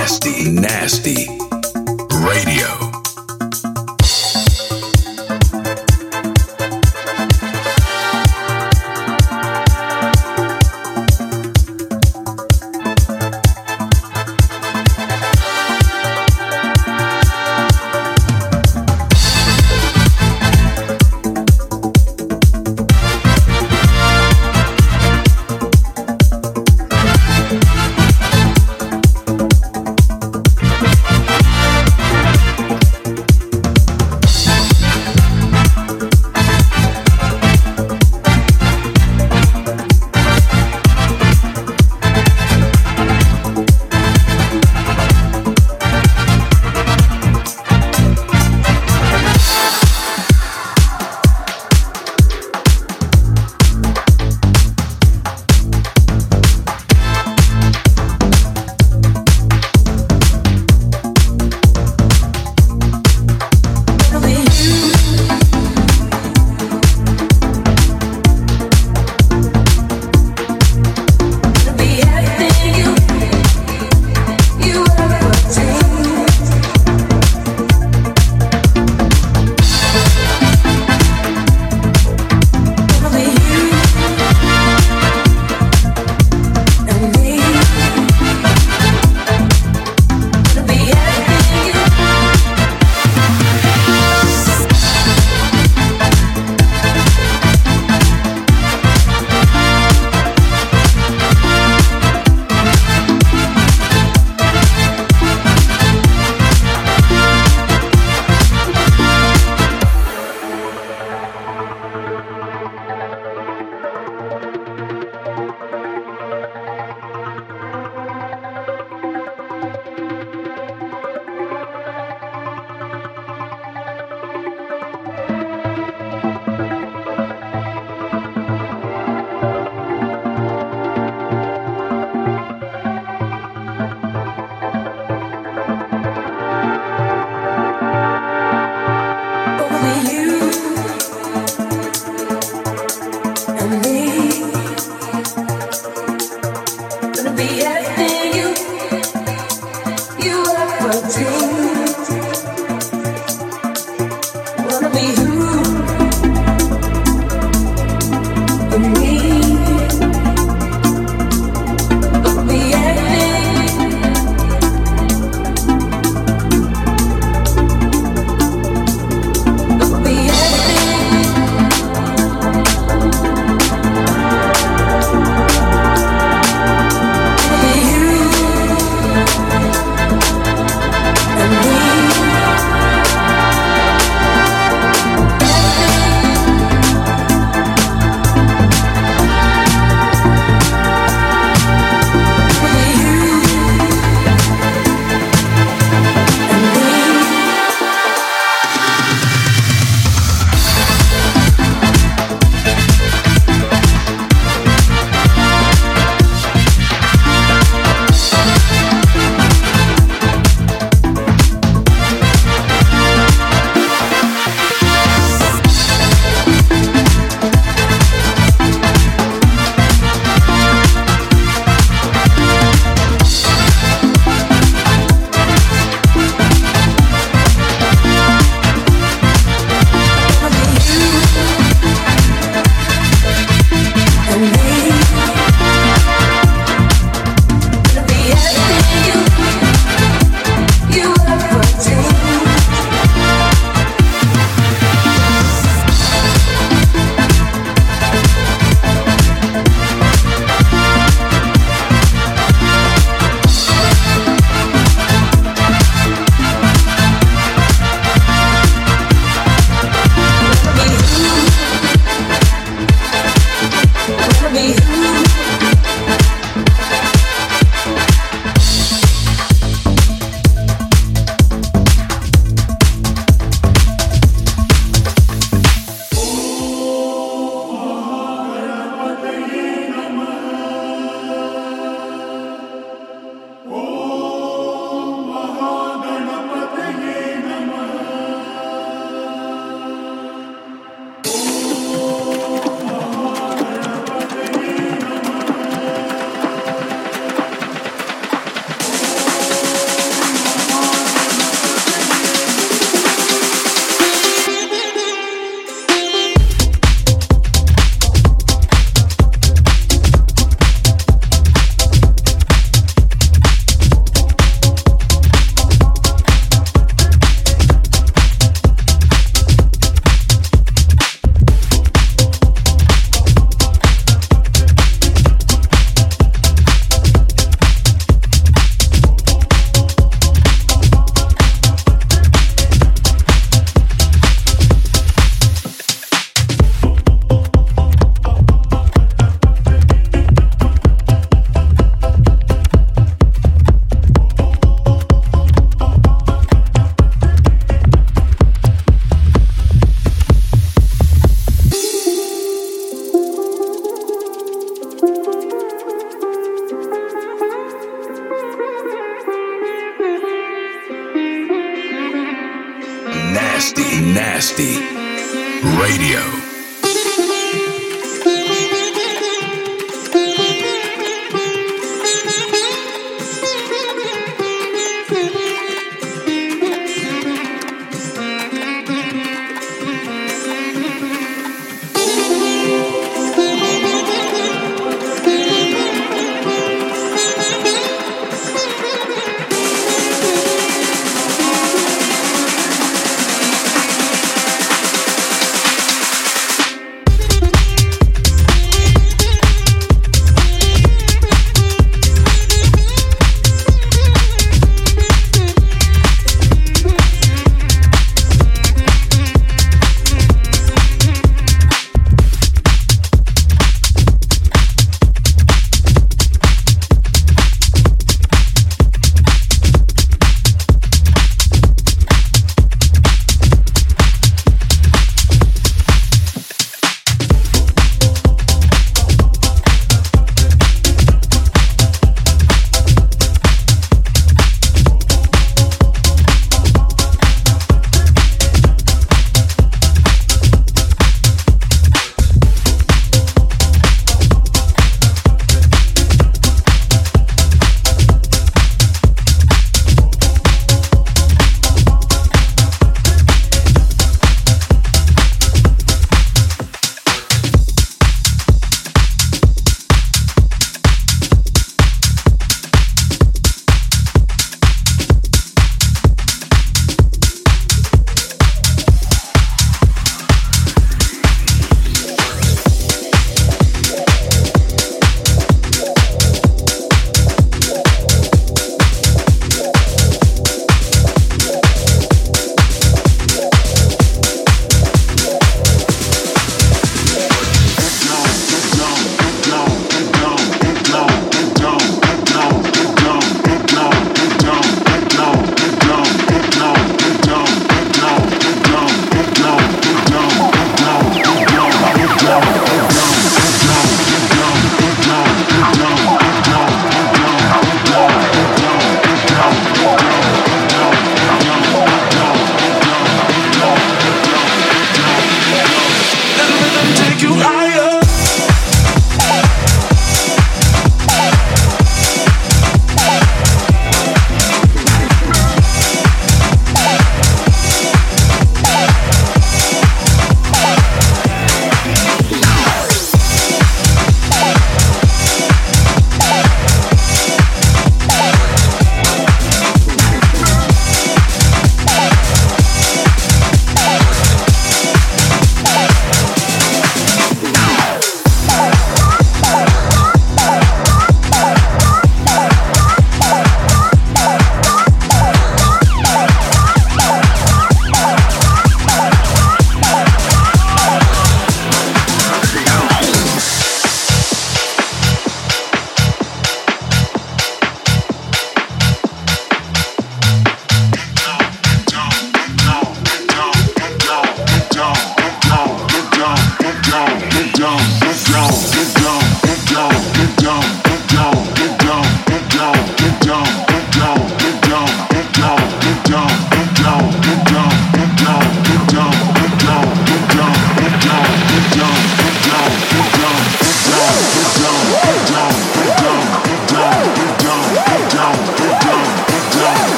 Nasty, nasty radio.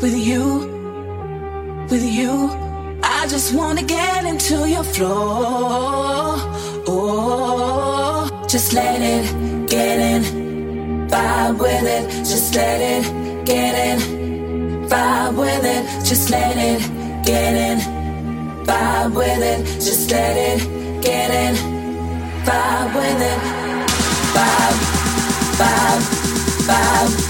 with you, with you. I just wanna get into your flow. Oh, just let it get in, vibe with it. Just let it get in, vibe with it. Just let it get in, vibe with it. Just let it get in, vibe with it. Vibe, vibe, vibe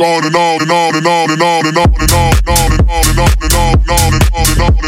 on and on and on and on and on and on and on and on and on and on and on and on and on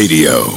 Radio.